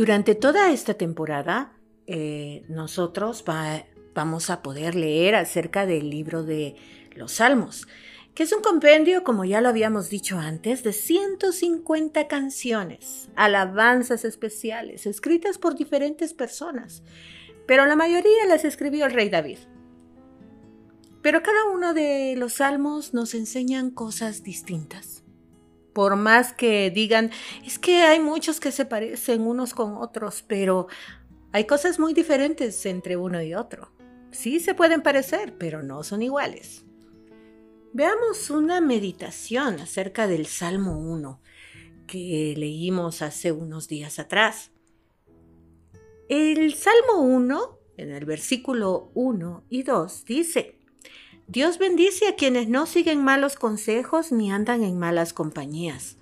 Durante toda esta temporada, eh, nosotros vamos a poder leer acerca del libro de los Salmos, que es un compendio, como ya lo habíamos dicho antes, de 150 canciones, alabanzas especiales, escritas por diferentes personas, pero la mayoría las escribió el rey David. Pero cada uno de los salmos nos enseñan cosas distintas. Por más que digan, es que hay muchos que se parecen unos con otros, pero hay cosas muy diferentes entre uno y otro. Sí se pueden parecer, pero no son iguales. Veamos una meditación acerca del Salmo 1 que leímos hace unos días atrás. El Salmo 1, en el versículo 1 y 2, dice, Dios bendice a quienes no siguen malos consejos ni andan en malas compañías,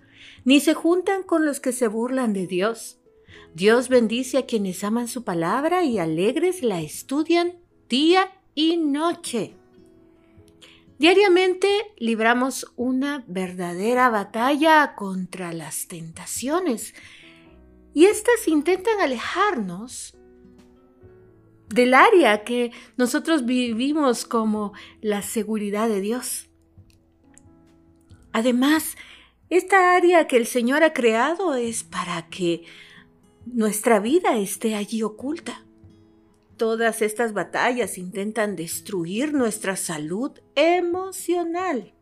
ni se juntan con los que se burlan de Dios. Dios bendice a quienes aman su palabra y alegres la estudian día y noche. Diariamente libramos una verdadera batalla contra las tentaciones y éstas intentan alejarnos del área que nosotros vivimos como la seguridad de Dios. Además, esta área que el Señor ha creado es para que nuestra vida esté allí oculta. Todas estas batallas intentan destruir nuestra salud emocional.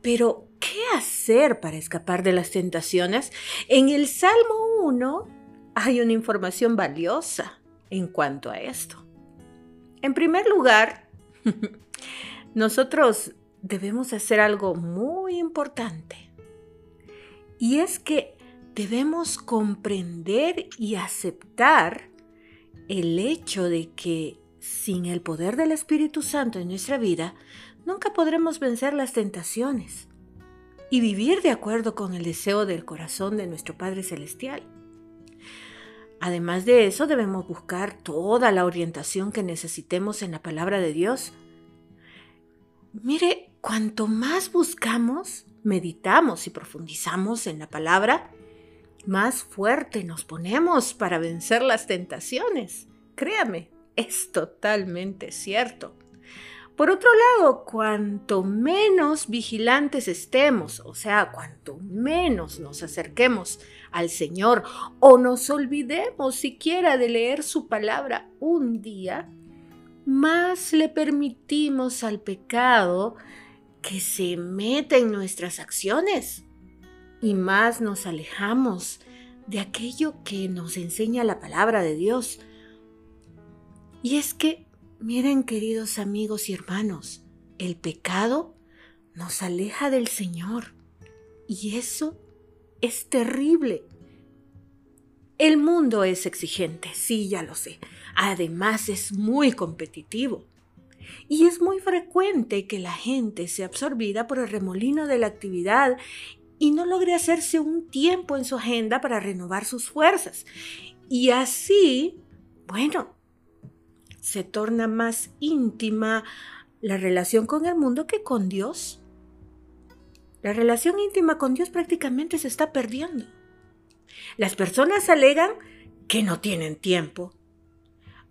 Pero, ¿qué hacer para escapar de las tentaciones? En el Salmo 1 hay una información valiosa en cuanto a esto. En primer lugar, nosotros debemos hacer algo muy importante. Y es que debemos comprender y aceptar el hecho de que sin el poder del Espíritu Santo en nuestra vida, nunca podremos vencer las tentaciones y vivir de acuerdo con el deseo del corazón de nuestro Padre Celestial. Además de eso, debemos buscar toda la orientación que necesitemos en la palabra de Dios. Mire, cuanto más buscamos, meditamos y profundizamos en la palabra, más fuerte nos ponemos para vencer las tentaciones. Créame, es totalmente cierto. Por otro lado, cuanto menos vigilantes estemos, o sea, cuanto menos nos acerquemos al Señor o nos olvidemos siquiera de leer su palabra un día, más le permitimos al pecado que se meta en nuestras acciones y más nos alejamos de aquello que nos enseña la palabra de Dios. Y es que Miren, queridos amigos y hermanos, el pecado nos aleja del Señor y eso es terrible. El mundo es exigente, sí, ya lo sé. Además es muy competitivo. Y es muy frecuente que la gente sea absorbida por el remolino de la actividad y no logre hacerse un tiempo en su agenda para renovar sus fuerzas. Y así, bueno, se torna más íntima la relación con el mundo que con Dios. La relación íntima con Dios prácticamente se está perdiendo. Las personas alegan que no tienen tiempo.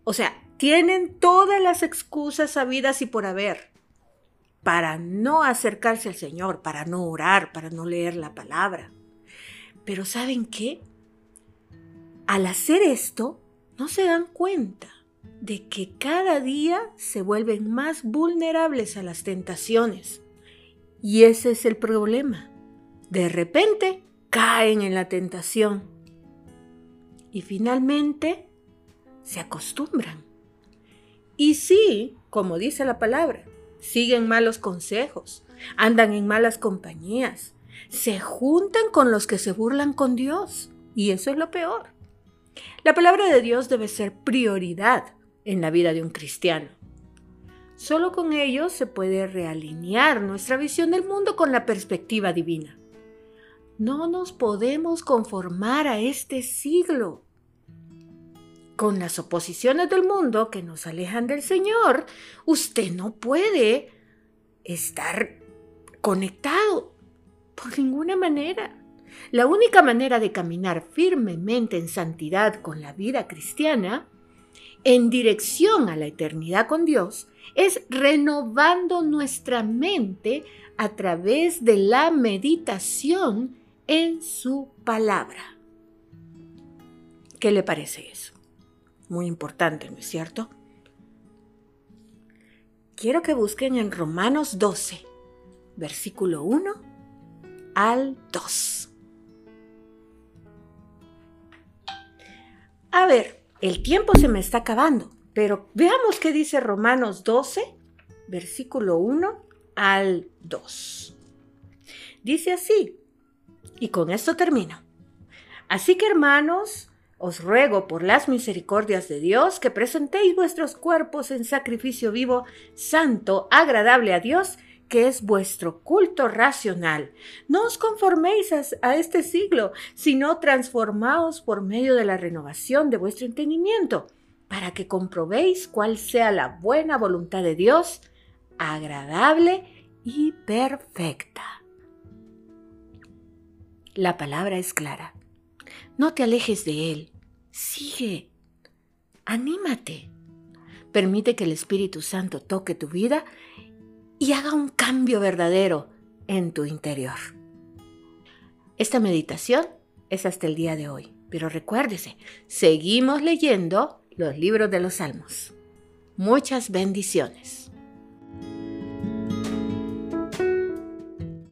O sea, tienen todas las excusas sabidas y por haber para no acercarse al Señor, para no orar, para no leer la palabra. Pero ¿saben qué? Al hacer esto, no se dan cuenta de que cada día se vuelven más vulnerables a las tentaciones. Y ese es el problema. De repente caen en la tentación y finalmente se acostumbran. Y sí, como dice la palabra, siguen malos consejos, andan en malas compañías, se juntan con los que se burlan con Dios. Y eso es lo peor. La palabra de Dios debe ser prioridad en la vida de un cristiano. Solo con ello se puede realinear nuestra visión del mundo con la perspectiva divina. No nos podemos conformar a este siglo. Con las oposiciones del mundo que nos alejan del Señor, usted no puede estar conectado por ninguna manera. La única manera de caminar firmemente en santidad con la vida cristiana, en dirección a la eternidad con Dios, es renovando nuestra mente a través de la meditación en su palabra. ¿Qué le parece eso? Muy importante, ¿no es cierto? Quiero que busquen en Romanos 12, versículo 1 al 2. A ver, el tiempo se me está acabando, pero veamos qué dice Romanos 12, versículo 1 al 2. Dice así, y con esto termino. Así que hermanos, os ruego por las misericordias de Dios que presentéis vuestros cuerpos en sacrificio vivo, santo, agradable a Dios, que es vuestro culto racional. No os conforméis a, este siglo, sino transformaos por medio de la renovación de vuestro entendimiento, para que comprobéis cuál sea la buena voluntad de Dios, agradable y perfecta. La palabra es clara. No te alejes de Él. Sigue. Anímate. Permite que el Espíritu Santo toque tu vida y haga un cambio verdadero en tu interior. Esta meditación es hasta el día de hoy, pero recuérdese, seguimos leyendo los libros de los Salmos. Muchas bendiciones.